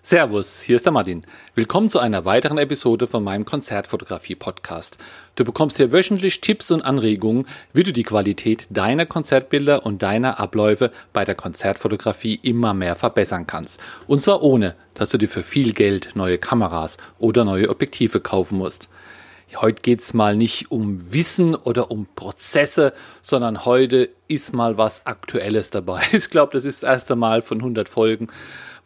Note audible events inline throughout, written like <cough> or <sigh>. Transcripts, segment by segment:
Servus, hier ist der Martin. Willkommen zu einer weiteren Episode von meinem Konzertfotografie-Podcast. Du bekommst hier wöchentlich Tipps und Anregungen, wie du die Qualität deiner Konzertbilder und deiner Abläufe bei der Konzertfotografie immer mehr verbessern kannst. Und zwar ohne, dass du dir für viel Geld neue Kameras oder neue Objektive kaufen musst. Heute geht's mal nicht um Wissen oder um Prozesse, sondern heute ist mal was Aktuelles dabei. <laughs> Ich glaube, das ist das erste Mal von 100 Folgen,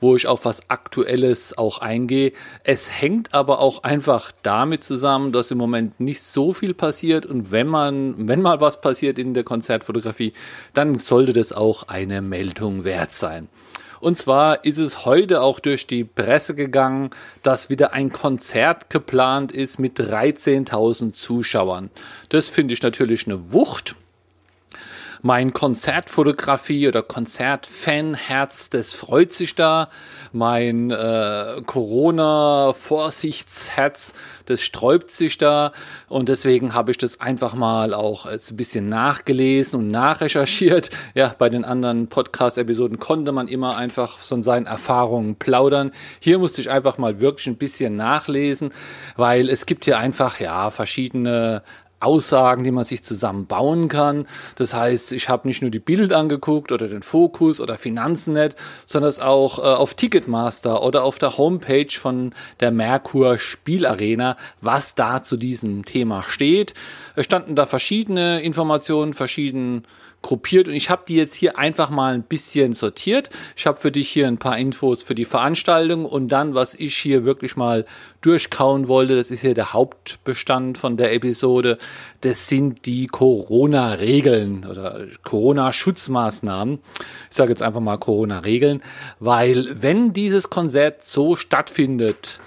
wo ich auf was Aktuelles auch eingehe. Es hängt aber auch einfach damit zusammen, dass im Moment nicht so viel passiert und wenn man, wenn mal was passiert in der Konzertfotografie, dann sollte das auch eine Meldung wert sein. Und zwar ist es heute auch durch die Presse gegangen, dass wieder ein Konzert geplant ist mit 13.000 Zuschauern. Das finde ich natürlich eine Wucht mein Konzertfotografie oder Konzertfanherz, das freut sich da. Mein äh, Corona-Vorsichtsherz, das sträubt sich da. Und deswegen habe ich das einfach mal auch ein bisschen nachgelesen und nachrecherchiert. <laughs> Ja, bei den anderen Podcast-Episoden konnte man immer einfach von seinen Erfahrungen plaudern. Hier musste ich einfach mal wirklich ein bisschen nachlesen, weil es gibt hier einfach ja verschiedene Aussagen, die man sich zusammenbauen kann. Das heißt, ich habe nicht nur die Bild angeguckt oder den Fokus oder Finanznet, sondern es auch äh, auf Ticketmaster oder auf der Homepage von der Merkur Spielarena, was da zu diesem Thema steht. Es standen da verschiedene Informationen, verschiedene gruppiert und ich habe die jetzt hier einfach mal ein bisschen sortiert. Ich habe für dich hier ein paar Infos für die Veranstaltung und dann, was ich hier wirklich mal durchkauen wollte, das ist hier der Hauptbestand von der Episode, das sind die Corona-Regeln oder Corona-Schutzmaßnahmen. Ich sage jetzt einfach mal Corona-Regeln, weil wenn dieses Konzert so stattfindet,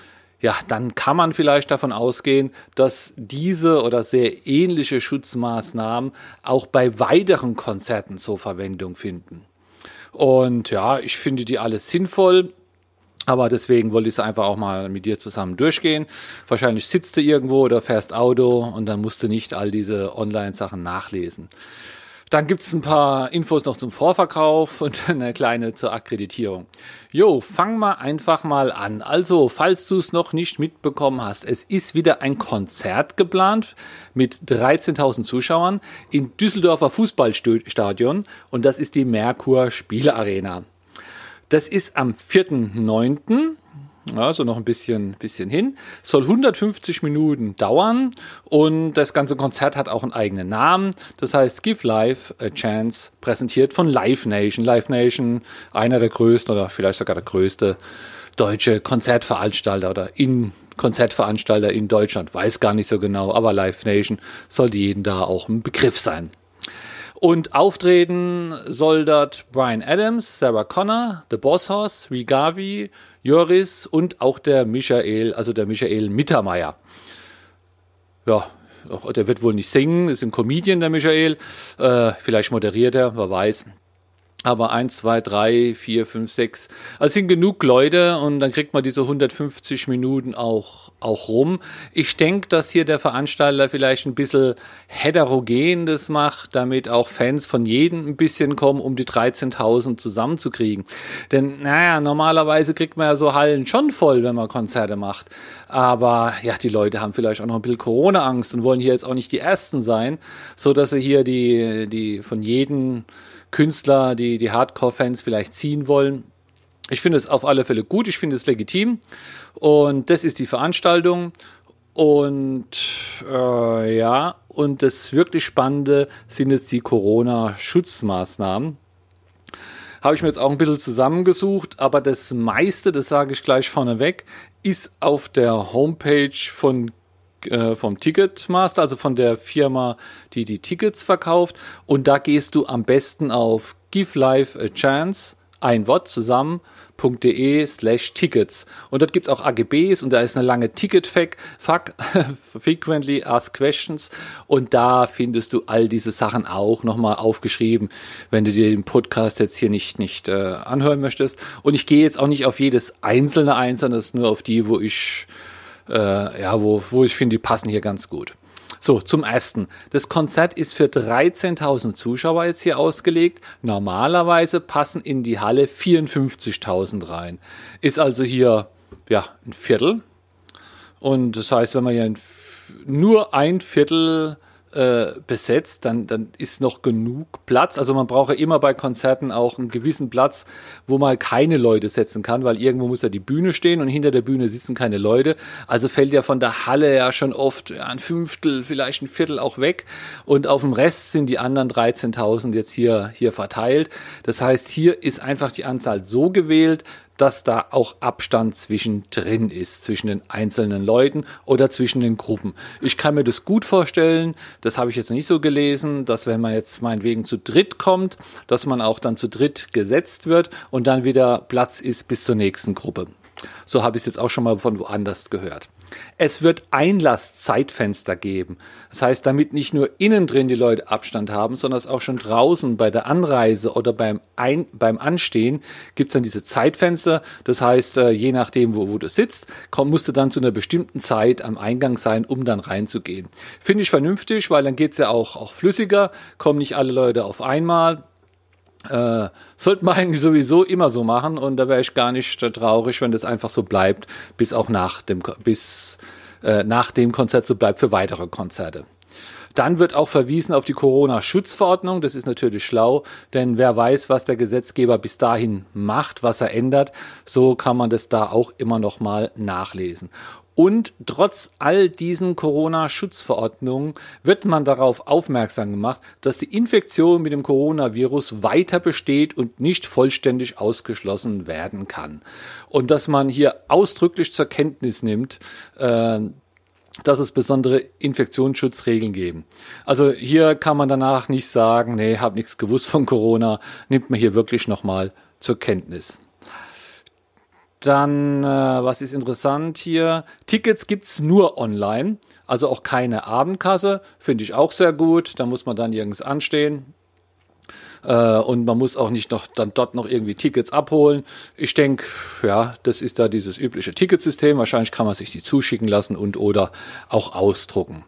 ja, dann kann man vielleicht davon ausgehen, dass diese oder sehr ähnliche Schutzmaßnahmen auch bei weiteren Konzerten zur Verwendung finden. Und ja, ich finde die alles sinnvoll. Aber deswegen wollte ich es einfach auch mal mit dir zusammen durchgehen. Wahrscheinlich sitzt du irgendwo oder fährst Auto und dann musst du nicht all diese Online-Sachen nachlesen. Dann gibt's ein paar Infos noch zum Vorverkauf <laughs> und eine kleine zur Akkreditierung. Jo, fang mal einfach mal an. Also, falls du es noch nicht mitbekommen hast, es ist wieder ein Konzert geplant mit 13.000 Zuschauern in Düsseldorfer Fußballstadion und das ist die Merkur Spielearena. Das ist am 4.9 also noch ein bisschen, bisschen hin. Soll 150 Minuten dauern und das ganze Konzert hat auch einen eigenen Namen. Das heißt Give Life a Chance, präsentiert von Live Nation. Live Nation, einer der größten oder vielleicht sogar der größte deutsche Konzertveranstalter oder in Konzertveranstalter in Deutschland. Weiß gar nicht so genau, aber Live Nation sollte jedem da auch ein Begriff sein. Und auftreten soll dort Brian Adams, Sarah Connor, The Boss Hoss, Rigavi, Joris und auch der Michael, also der Michael Mittermeier. Ja, der wird wohl nicht singen, ist ein Comedian, der Michael. Äh, vielleicht moderiert er, wer weiß. Aber eins, zwei, drei, vier, fünf, sechs. Also sind genug Leute und dann kriegt man diese 150 Minuten auch, auch rum. Ich denke, dass hier der Veranstalter vielleicht ein bisschen heterogen das macht, damit auch Fans von jedem ein bisschen kommen, um die 13.000 zusammenzukriegen. Denn, naja, normalerweise kriegt man ja so Hallen schon voll, wenn man Konzerte macht. Aber ja, die Leute haben vielleicht auch noch ein bisschen Corona-Angst und wollen hier jetzt auch nicht die Ersten sein, so dass sie hier die, die von jedem Künstler, die die Hardcore-Fans vielleicht ziehen wollen. Ich finde es auf alle Fälle gut, ich finde es legitim und das ist die Veranstaltung und äh, ja, und das wirklich Spannende sind jetzt die Corona-Schutzmaßnahmen. Habe ich mir jetzt auch ein bisschen zusammengesucht, aber das meiste, das sage ich gleich vorneweg, ist auf der Homepage von äh, vom Ticketmaster, also von der Firma, die die Tickets verkauft. Und da gehst du am besten auf Give Life a Chance, ein Wort zusammen.de slash Tickets. Und dort gibt es auch AGBs und da ist eine lange Ticket-Fac, <laughs> Frequently Asked Questions. Und da findest du all diese Sachen auch nochmal aufgeschrieben, wenn du dir den Podcast jetzt hier nicht, nicht äh, anhören möchtest. Und ich gehe jetzt auch nicht auf jedes einzelne ein, sondern nur auf die, wo ich äh, ja, wo, wo ich finde, die passen hier ganz gut. So, zum ersten. Das Konzert ist für 13.000 Zuschauer jetzt hier ausgelegt. Normalerweise passen in die Halle 54.000 rein. Ist also hier, ja, ein Viertel. Und das heißt, wenn man hier nur ein Viertel äh, besetzt, dann, dann ist noch genug Platz. Also man braucht ja immer bei Konzerten auch einen gewissen Platz, wo man keine Leute setzen kann, weil irgendwo muss ja die Bühne stehen und hinter der Bühne sitzen keine Leute. Also fällt ja von der Halle ja schon oft ein Fünftel, vielleicht ein Viertel auch weg. Und auf dem Rest sind die anderen 13.000 jetzt hier, hier verteilt. Das heißt, hier ist einfach die Anzahl so gewählt, dass da auch Abstand zwischendrin ist, zwischen den einzelnen Leuten oder zwischen den Gruppen. Ich kann mir das gut vorstellen, das habe ich jetzt nicht so gelesen, dass wenn man jetzt meinetwegen zu dritt kommt, dass man auch dann zu dritt gesetzt wird und dann wieder Platz ist bis zur nächsten Gruppe. So habe ich es jetzt auch schon mal von woanders gehört. Es wird Einlasszeitfenster geben. Das heißt, damit nicht nur innen drin die Leute Abstand haben, sondern auch schon draußen bei der Anreise oder beim, Ein beim Anstehen gibt es dann diese Zeitfenster. Das heißt, äh, je nachdem, wo, wo du sitzt, komm, musst du dann zu einer bestimmten Zeit am Eingang sein, um dann reinzugehen. Finde ich vernünftig, weil dann geht es ja auch, auch flüssiger, kommen nicht alle Leute auf einmal äh, sollte man eigentlich sowieso immer so machen und da wäre ich gar nicht traurig, wenn das einfach so bleibt, bis auch nach dem, bis äh, nach dem Konzert so bleibt für weitere Konzerte. Dann wird auch verwiesen auf die Corona-Schutzverordnung. Das ist natürlich schlau, denn wer weiß, was der Gesetzgeber bis dahin macht, was er ändert, so kann man das da auch immer noch mal nachlesen. Und trotz all diesen Corona-Schutzverordnungen wird man darauf aufmerksam gemacht, dass die Infektion mit dem Coronavirus weiter besteht und nicht vollständig ausgeschlossen werden kann. Und dass man hier ausdrücklich zur Kenntnis nimmt, äh, dass es besondere Infektionsschutzregeln geben. Also hier kann man danach nicht sagen, nee, hab nichts gewusst von Corona, nimmt man hier wirklich nochmal zur Kenntnis. Dann, äh, was ist interessant hier? Tickets gibt's nur online, also auch keine Abendkasse. Finde ich auch sehr gut. Da muss man dann nirgends anstehen. Äh, und man muss auch nicht noch dann dort noch irgendwie Tickets abholen. Ich denke, ja, das ist da dieses übliche Ticketsystem. Wahrscheinlich kann man sich die zuschicken lassen und oder auch ausdrucken.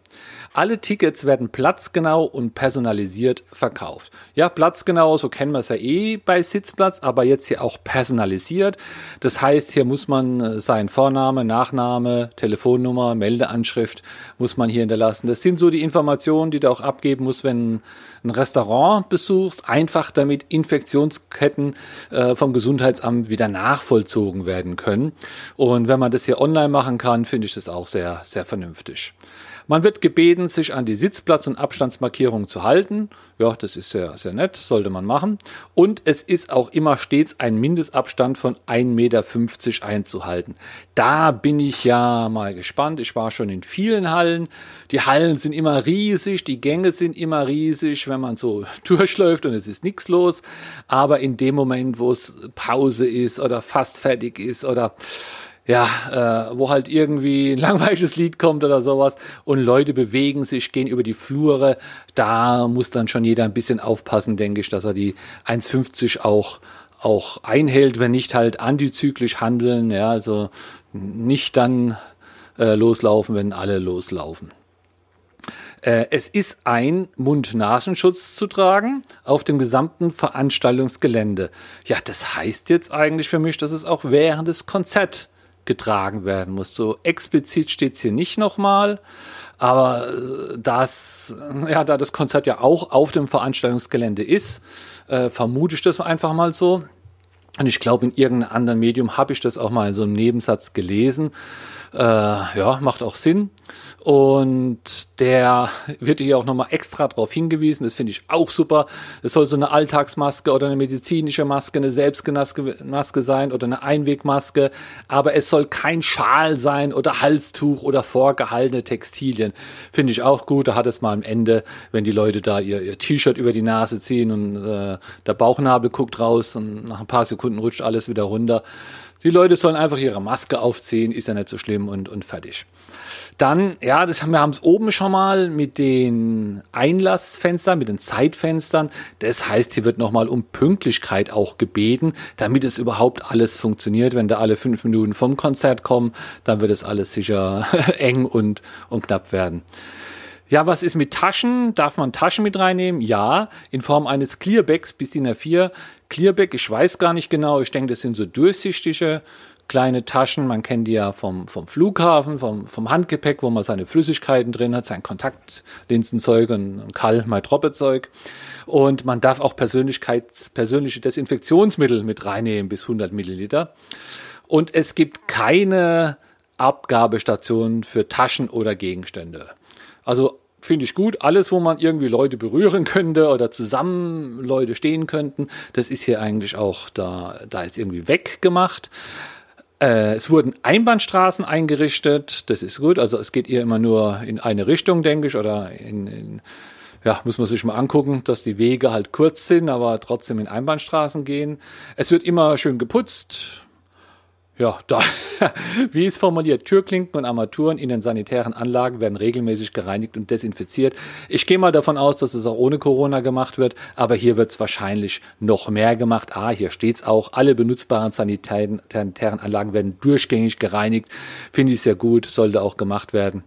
Alle Tickets werden platzgenau und personalisiert verkauft. Ja, platzgenau, so kennen wir es ja eh bei Sitzplatz, aber jetzt hier auch personalisiert. Das heißt, hier muss man äh, sein Vorname, Nachname, Telefonnummer, Meldeanschrift muss man hier hinterlassen. Das sind so die Informationen, die du auch abgeben musst, wenn ein Restaurant besuchst, einfach damit Infektionsketten äh, vom Gesundheitsamt wieder nachvollzogen werden können. Und wenn man das hier online machen kann, finde ich das auch sehr, sehr vernünftig. Man wird gebeten, sich an die Sitzplatz- und Abstandsmarkierungen zu halten. Ja, das ist sehr, sehr nett, sollte man machen. Und es ist auch immer stets ein Mindestabstand von 1,50 Meter einzuhalten. Da bin ich ja mal gespannt. Ich war schon in vielen Hallen. Die Hallen sind immer riesig, die Gänge sind immer riesig, wenn man so <laughs> durchläuft und es ist nichts los. Aber in dem Moment, wo es Pause ist oder fast fertig ist oder ja, äh, wo halt irgendwie ein <laughs> langweiliges Lied kommt oder sowas und Leute bewegen sich, gehen über die Flure, da muss dann schon jeder ein bisschen aufpassen, denke ich, dass er die 1,50 auch auch einhält, wenn nicht halt antizyklisch handeln, ja, also nicht dann äh, loslaufen, wenn alle loslaufen. Äh, es ist ein Mund-Nasenschutz zu tragen auf dem gesamten Veranstaltungsgelände. Ja, das heißt jetzt eigentlich für mich, dass es auch während des Konzerts getragen werden muss. So explizit steht es hier nicht nochmal, aber äh, das, <laughs> ja, da das Konzert ja auch auf dem Veranstaltungsgelände ist, äh, vermute ich das einfach mal so. Und ich glaube, in irgendeinem anderen Medium habe ich das auch mal in so einem Nebensatz gelesen. Äh, ja, macht auch Sinn. Und der wird hier auch nochmal extra darauf hingewiesen. Das finde ich auch super. Es soll so eine Alltagsmaske oder eine medizinische Maske, eine Selbstmaske sein oder eine Einwegmaske. Aber es soll kein Schal sein oder Halstuch oder vorgehaltene Textilien. Finde ich auch gut. Da hat es mal am Ende, wenn die Leute da ihr, ihr T-Shirt über die Nase ziehen und äh, der Bauchnabel guckt raus und nach ein paar Sekunden rutscht alles wieder runter. Die Leute sollen einfach ihre Maske aufziehen, ist ja nicht so schlimm und, und fertig. Dann, ja, das haben wir haben es oben schon mal mit den Einlassfenstern, mit den Zeitfenstern. Das heißt, hier wird nochmal um Pünktlichkeit auch gebeten, damit es überhaupt alles funktioniert. Wenn da alle fünf Minuten vom Konzert kommen, dann wird es alles sicher <laughs> eng und, und knapp werden. Ja, was ist mit Taschen? Darf man Taschen mit reinnehmen? Ja, in Form eines Clearbacks bis DIN A4. Clearback, ich weiß gar nicht genau, ich denke, das sind so durchsichtige kleine Taschen. Man kennt die ja vom, vom Flughafen, vom, vom Handgepäck, wo man seine Flüssigkeiten drin hat, sein Kontaktlinsenzeug und Kall, Zeug. Und man darf auch Persönlichkeits, persönliche Desinfektionsmittel mit reinnehmen bis 100 Milliliter. Und es gibt keine Abgabestation für Taschen oder Gegenstände. Also finde ich gut. Alles, wo man irgendwie Leute berühren könnte oder zusammen Leute stehen könnten, das ist hier eigentlich auch da, da ist irgendwie weggemacht. Äh, es wurden Einbahnstraßen eingerichtet. Das ist gut. Also es geht eher immer nur in eine Richtung, denke ich, oder in, in ja, muss man sich mal angucken, dass die Wege halt kurz sind, aber trotzdem in Einbahnstraßen gehen. Es wird immer schön geputzt ja, da, <laughs> wie es formuliert, Türklinken und Armaturen in den sanitären Anlagen werden regelmäßig gereinigt und desinfiziert. Ich gehe mal davon aus, dass es auch ohne Corona gemacht wird, aber hier wird es wahrscheinlich noch mehr gemacht. Ah, hier steht's auch, alle benutzbaren sanitären Anlagen werden durchgängig gereinigt. Finde ich sehr gut, sollte auch gemacht werden.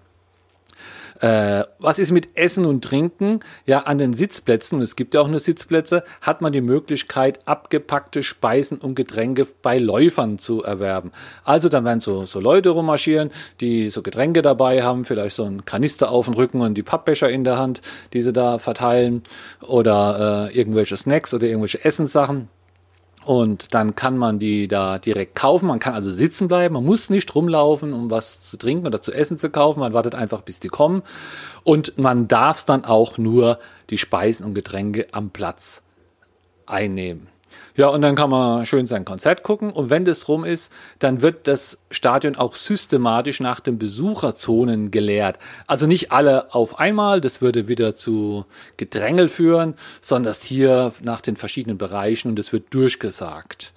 Äh, was ist mit Essen und Trinken? Ja, an den Sitzplätzen, es gibt ja auch nur Sitzplätze, hat man die Möglichkeit, abgepackte Speisen und Getränke bei Läufern zu erwerben. Also dann werden so, so Leute rummarschieren, die so Getränke dabei haben, vielleicht so ein Kanister auf dem Rücken und die Pappbecher in der Hand, die sie da verteilen oder äh, irgendwelche Snacks oder irgendwelche Essenssachen. Und dann kann man die da direkt kaufen. Man kann also sitzen bleiben. Man muss nicht rumlaufen, um was zu trinken oder zu essen zu kaufen. Man wartet einfach, bis die kommen. Und man darf dann auch nur die Speisen und Getränke am Platz einnehmen. Ja, und dann kann man schön sein Konzert gucken. Und wenn das rum ist, dann wird das Stadion auch systematisch nach den Besucherzonen geleert. Also nicht alle auf einmal, das würde wieder zu Gedrängel führen, sondern das hier nach den verschiedenen Bereichen und das wird durchgesagt.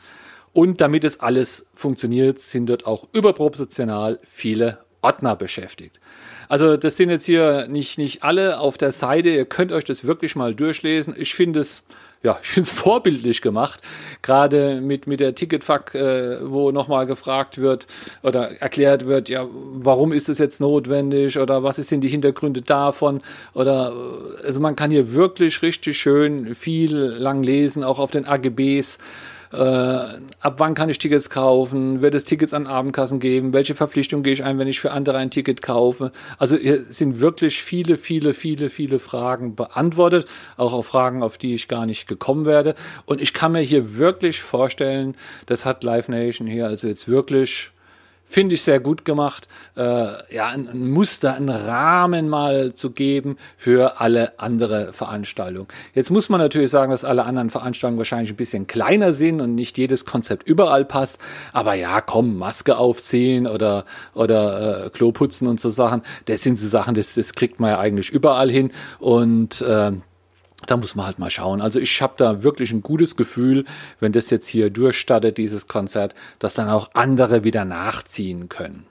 Und damit es alles funktioniert, sind dort auch überproportional viele Ordner beschäftigt. Also das sind jetzt hier nicht, nicht alle auf der Seite. Ihr könnt euch das wirklich mal durchlesen. Ich finde es ja, ich finde es vorbildlich gemacht. Gerade mit, mit der Ticketfuck, äh, wo nochmal gefragt wird oder erklärt wird, ja, warum ist es jetzt notwendig oder was sind die Hintergründe davon? Oder äh, also man kann hier wirklich richtig schön viel lang lesen, auch auf den AGBs äh, ab wann kann ich Tickets kaufen, wird es Tickets an Abendkassen geben, welche Verpflichtung gehe ich ein, wenn ich für andere ein Ticket kaufe. Also hier sind wirklich viele, viele, viele, viele Fragen beantwortet, auch auf Fragen, auf die ich gar nicht gekommen werde. Und ich kann mir hier wirklich vorstellen, das hat Live Nation hier also jetzt wirklich Finde ich sehr gut gemacht. Äh, ja, ein, ein, Muster, einen Rahmen mal zu geben für alle andere Veranstaltungen. Jetzt muss man natürlich sagen, dass alle anderen Veranstaltungen wahrscheinlich ein bisschen kleiner sind und nicht jedes Konzept überall passt. Aber ja, komm, Maske aufziehen oder, oder äh, Klo putzen und so Sachen, das sind so Sachen, das, das kriegt man ja eigentlich überall hin. Und äh, da muss man halt mal schauen. Also ich habe da wirklich ein gutes Gefühl, wenn das jetzt hier durchstattet, dieses Konzert, dass dann auch andere wieder nachziehen können.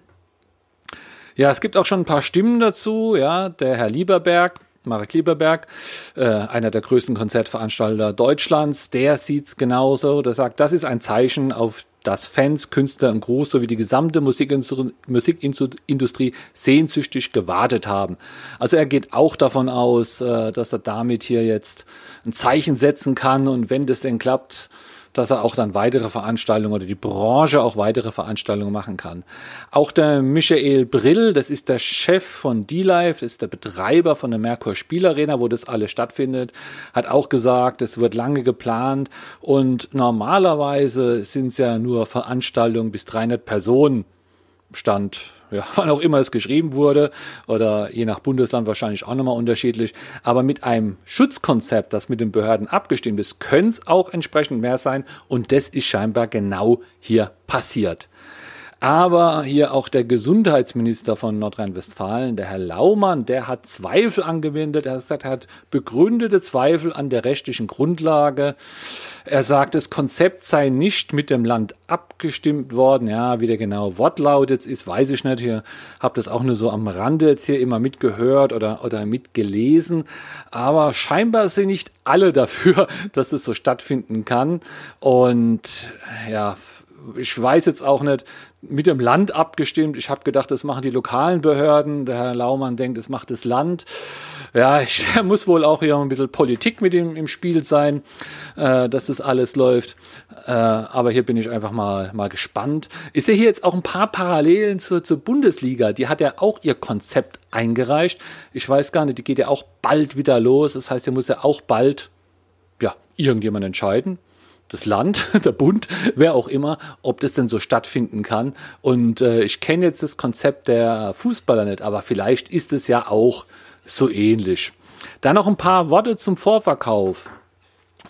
Ja, es gibt auch schon ein paar Stimmen dazu. Ja, der Herr Lieberberg, Marek Lieberberg, äh, einer der größten Konzertveranstalter Deutschlands, der sieht's genauso. Der sagt, das ist ein Zeichen auf dass Fans, Künstler und Groß sowie die gesamte Musikindustrie sehnsüchtig gewartet haben. Also er geht auch davon aus, äh, dass er damit hier jetzt ein Zeichen setzen kann und wenn das denn klappt, dass er auch dann weitere Veranstaltungen oder die Branche auch weitere Veranstaltungen machen kann. Auch der Michael Brill, das ist der Chef von D-Live, das ist der Betreiber von der Merkur Spielarena, wo das alles stattfindet, hat auch gesagt, es wird lange geplant und normalerweise sind es ja nur Veranstaltungen bis 300 Personen. Stand ja, <laughs> wann auch immer es geschrieben wurde oder je nach Bundesland wahrscheinlich auch nochmal unterschiedlich. Aber mit einem Schutzkonzept, das mit den Behörden abgestimmt ist, könnte es auch entsprechend mehr sein und das ist scheinbar genau hier passiert. Aber hier auch der Gesundheitsminister von Nordrhein-Westfalen, der Herr Laumann, der hat Zweifel angewendet. Er sagt, er hat begründete Zweifel an der rechtlichen Grundlage. Er sagt, das Konzept sei nicht mit dem Land abgestimmt worden. Ja, wie der genaue Wortlaut jetzt ist, weiß ich nicht. Ich habe das auch nur so am Rande jetzt hier immer mitgehört oder, oder mitgelesen. Aber scheinbar sind nicht alle dafür, <laughs> dass es so stattfinden kann. Und ja, ich weiß jetzt auch nicht, mit dem Land abgestimmt. Ich habe gedacht, das machen die lokalen Behörden. Der Herr Laumann denkt, das macht das Land. Ja, ich <laughs> muss wohl auch hier ein bisschen Politik mit ihm im Spiel sein, äh, dass das alles läuft. Äh, aber hier bin ich einfach mal, mal gespannt. Ich sehe hier jetzt auch ein paar Parallelen zur, zur Bundesliga. Die hat ja auch ihr Konzept eingereicht. Ich weiß gar nicht, die geht ja auch bald wieder los. Das heißt, hier muss ja auch bald ja, irgendjemand entscheiden das Land, <laughs> der Bund, wer auch immer, ob das denn so stattfinden kann. Und äh, ich kenne jetzt das Konzept der Fußballer nicht, aber vielleicht ist es ja auch so ähnlich. Dann noch ein paar Worte zum Vorverkauf.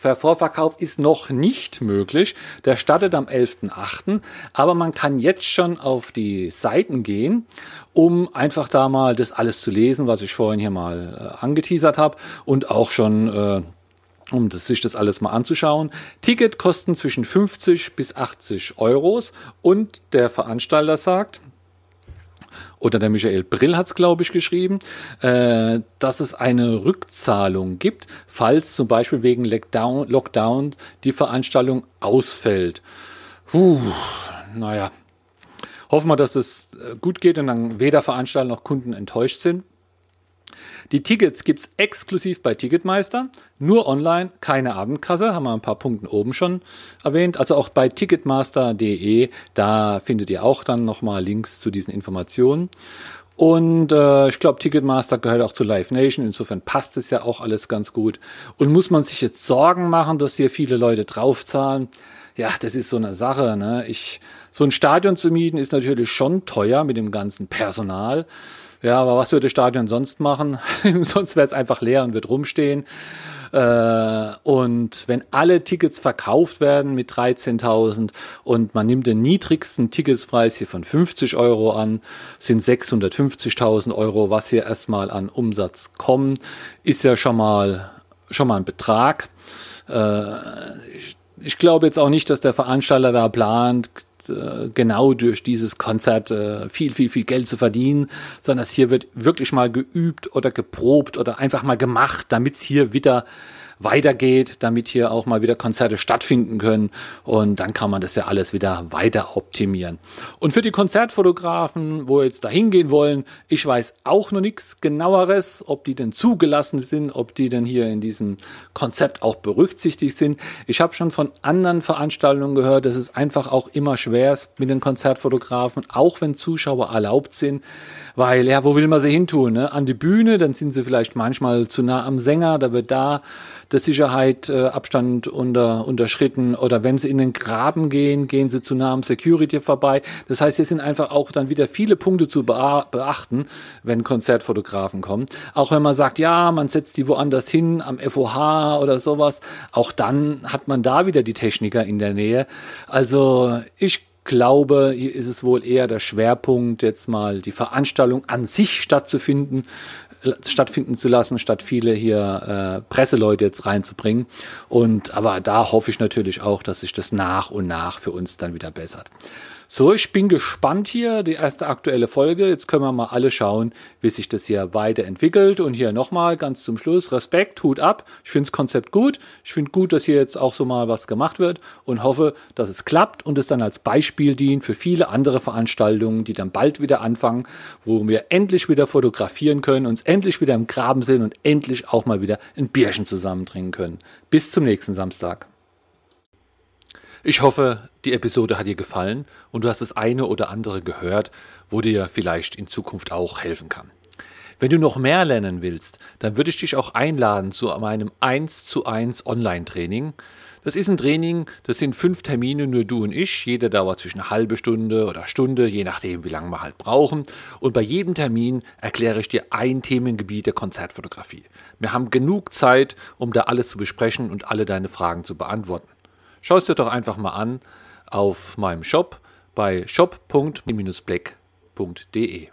Der Vorverkauf ist noch nicht möglich. Der startet am 11.8. Aber man kann jetzt schon auf die Seiten gehen, um einfach da mal das alles zu lesen, was ich vorhin hier mal äh, angeteasert habe und auch schon äh, um das, sich das alles mal anzuschauen. Ticket kosten zwischen 50 bis 80 Euros und der Veranstalter sagt, oder der Michael Brill hat es, glaube ich, geschrieben, äh, dass es eine Rückzahlung gibt, falls zum Beispiel wegen Lockdown, Lockdown die Veranstaltung ausfällt. Puh, naja, hoffen wir, dass es äh, gut geht und dann weder Veranstalter noch Kunden enttäuscht sind. Die Tickets gibt es exklusiv bei Ticketmeister, nur online, keine Abendkasse, haben wir ein paar Punkte oben schon erwähnt. Also auch bei ticketmaster.de, da findet ihr auch dann nochmal Links zu diesen Informationen. Und äh, ich glaube, Ticketmaster gehört auch zu Live Nation. Insofern passt es ja auch alles ganz gut. Und muss man sich jetzt Sorgen machen, dass hier viele Leute draufzahlen? Ja, das ist so eine Sache. Ne? Ich, so ein Stadion zu mieten ist natürlich schon teuer mit dem ganzen Personal. Ja, aber was würde Stadion sonst machen? <laughs> sonst wäre es einfach leer und wird rumstehen. Äh, und wenn alle Tickets verkauft werden mit 13.000 und man nimmt den niedrigsten Ticketspreis hier von 50 Euro an, sind 650.000 Euro, was hier erstmal an Umsatz kommen, ist ja schon mal, schon mal ein Betrag. Äh, ich glaube jetzt auch nicht, dass der Veranstalter da plant, äh, genau durch dieses Konzert äh, viel, viel, viel Geld zu verdienen, sondern hier wird wirklich mal geübt oder geprobt oder einfach mal gemacht, damit es hier wieder weitergeht, damit hier auch mal wieder Konzerte stattfinden können. Und dann kann man das ja alles wieder weiter optimieren. Und für die Konzertfotografen, wo jetzt da hingehen wollen, ich weiß auch noch nichts genaueres, ob die denn zugelassen sind, ob die denn hier in diesem Konzept auch berücksichtigt sind. Ich habe schon von anderen Veranstaltungen gehört, dass es einfach auch immer schwer ist mit den Konzertfotografen, auch wenn Zuschauer erlaubt sind. Weil, ja, wo will man sie hintun? Ne? An die Bühne, dann sind sie vielleicht manchmal zu nah am Sänger, da wird da der Sicherheit äh, Abstand unter, unterschritten. Oder wenn sie in den Graben gehen, gehen sie zu nah Security vorbei. Das heißt, hier sind einfach auch dann wieder viele Punkte zu beachten, wenn Konzertfotografen kommen. Auch wenn man sagt, ja, man setzt die woanders hin, am FOH oder sowas, auch dann hat man da wieder die Techniker in der Nähe. Also ich glaube, hier ist es wohl eher der Schwerpunkt, jetzt mal die Veranstaltung an sich stattzufinden, stattfinden zu lassen, statt viele hier äh, Presseleute jetzt reinzubringen. Und aber da hoffe ich natürlich auch, dass sich das nach und nach für uns dann wieder bessert. So, ich bin gespannt hier, die erste aktuelle Folge. Jetzt können wir mal alle schauen, wie sich das hier weiterentwickelt. Und hier nochmal ganz zum Schluss, Respekt, Hut ab. Ich finde das Konzept gut. Ich finde gut, dass hier jetzt auch so mal was gemacht wird und hoffe, dass es klappt und es dann als Beispiel dient für viele andere Veranstaltungen, die dann bald wieder anfangen, wo wir endlich wieder fotografieren können, uns endlich wieder im Graben sehen und endlich auch mal wieder ein Bierchen zusammen trinken können. Bis zum nächsten Samstag. Ich hoffe, die Episode hat dir gefallen und du hast das eine oder andere gehört, wo dir vielleicht in Zukunft auch helfen kann. Wenn du noch mehr lernen willst, dann würde ich dich auch einladen zu meinem 1 zu 1 Online-Training. Das ist ein Training, das sind fünf Termine, nur du und ich. Jeder dauert zwischen eine halbe Stunde oder Stunde, je nachdem, wie lange wir halt brauchen. Und bei jedem Termin erkläre ich dir ein Themengebiet der Konzertfotografie. Wir haben genug Zeit, um da alles zu besprechen und alle deine Fragen zu beantworten. Schau es dir doch einfach mal an auf meinem Shop bei shop.black.de.